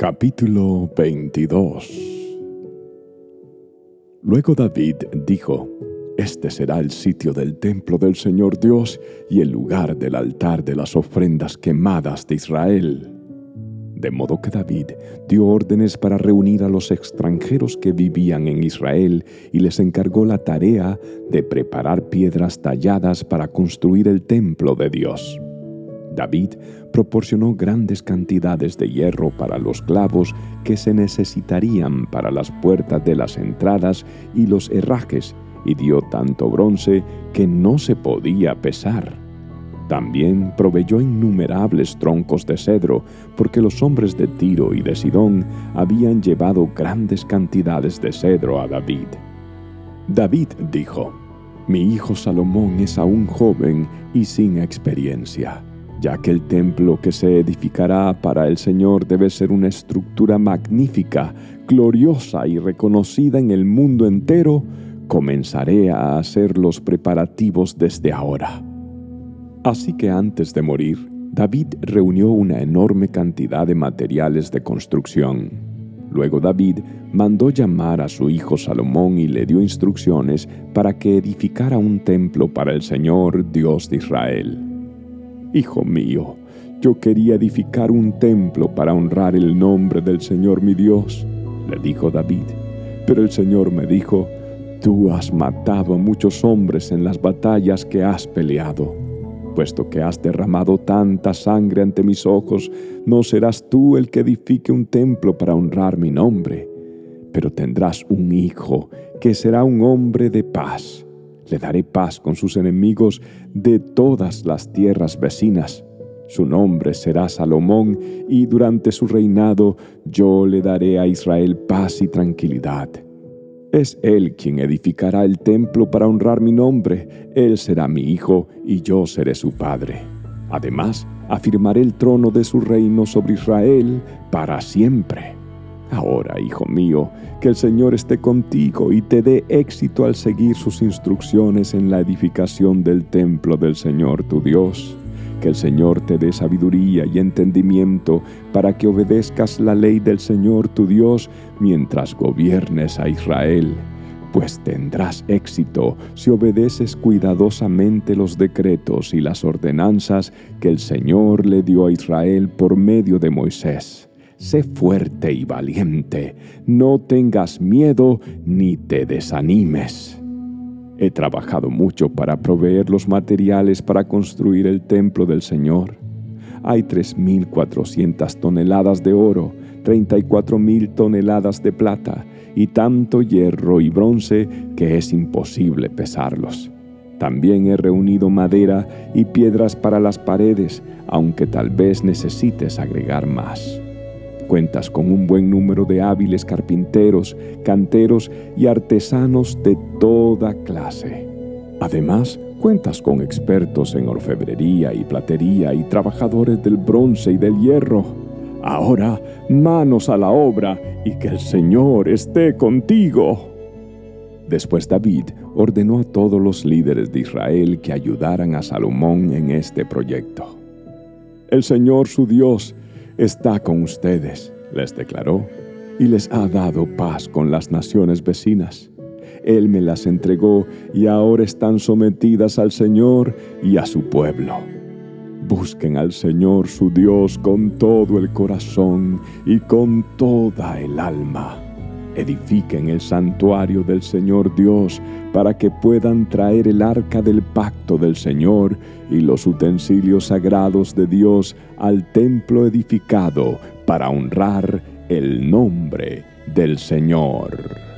Capítulo 22 Luego David dijo, Este será el sitio del templo del Señor Dios y el lugar del altar de las ofrendas quemadas de Israel. De modo que David dio órdenes para reunir a los extranjeros que vivían en Israel y les encargó la tarea de preparar piedras talladas para construir el templo de Dios. David proporcionó grandes cantidades de hierro para los clavos que se necesitarían para las puertas de las entradas y los herrajes, y dio tanto bronce que no se podía pesar. También proveyó innumerables troncos de cedro, porque los hombres de Tiro y de Sidón habían llevado grandes cantidades de cedro a David. David dijo, Mi hijo Salomón es aún joven y sin experiencia ya que el templo que se edificará para el Señor debe ser una estructura magnífica, gloriosa y reconocida en el mundo entero, comenzaré a hacer los preparativos desde ahora. Así que antes de morir, David reunió una enorme cantidad de materiales de construcción. Luego David mandó llamar a su hijo Salomón y le dio instrucciones para que edificara un templo para el Señor Dios de Israel. Hijo mío, yo quería edificar un templo para honrar el nombre del Señor mi Dios, le dijo David. Pero el Señor me dijo, Tú has matado a muchos hombres en las batallas que has peleado. Puesto que has derramado tanta sangre ante mis ojos, no serás tú el que edifique un templo para honrar mi nombre, pero tendrás un hijo que será un hombre de paz le daré paz con sus enemigos de todas las tierras vecinas. Su nombre será Salomón, y durante su reinado yo le daré a Israel paz y tranquilidad. Es él quien edificará el templo para honrar mi nombre. Él será mi hijo, y yo seré su padre. Además, afirmaré el trono de su reino sobre Israel para siempre. Ahora, hijo mío, que el Señor esté contigo y te dé éxito al seguir sus instrucciones en la edificación del templo del Señor tu Dios. Que el Señor te dé sabiduría y entendimiento para que obedezcas la ley del Señor tu Dios mientras gobiernes a Israel pues tendrás éxito si obedeces cuidadosamente los decretos y las ordenanzas que el Señor le dio a Israel por medio de Moisés. Sé fuerte y valiente, no tengas miedo ni te desanimes. He trabajado mucho para proveer los materiales para construir el templo del Señor. Hay 3.400 toneladas de oro, 34.000 toneladas de plata y tanto hierro y bronce que es imposible pesarlos. También he reunido madera y piedras para las paredes, aunque tal vez necesites agregar más. Cuentas con un buen número de hábiles carpinteros, canteros y artesanos de toda clase. Además, cuentas con expertos en orfebrería y platería y trabajadores del bronce y del hierro. Ahora, manos a la obra y que el Señor esté contigo. Después David ordenó a todos los líderes de Israel que ayudaran a Salomón en este proyecto. El Señor su Dios está con ustedes, les declaró, y les ha dado paz con las naciones vecinas. Él me las entregó y ahora están sometidas al Señor y a su pueblo. Busquen al Señor su Dios con todo el corazón y con toda el alma edifiquen el santuario del Señor Dios para que puedan traer el arca del pacto del Señor y los utensilios sagrados de Dios al templo edificado para honrar el nombre del Señor.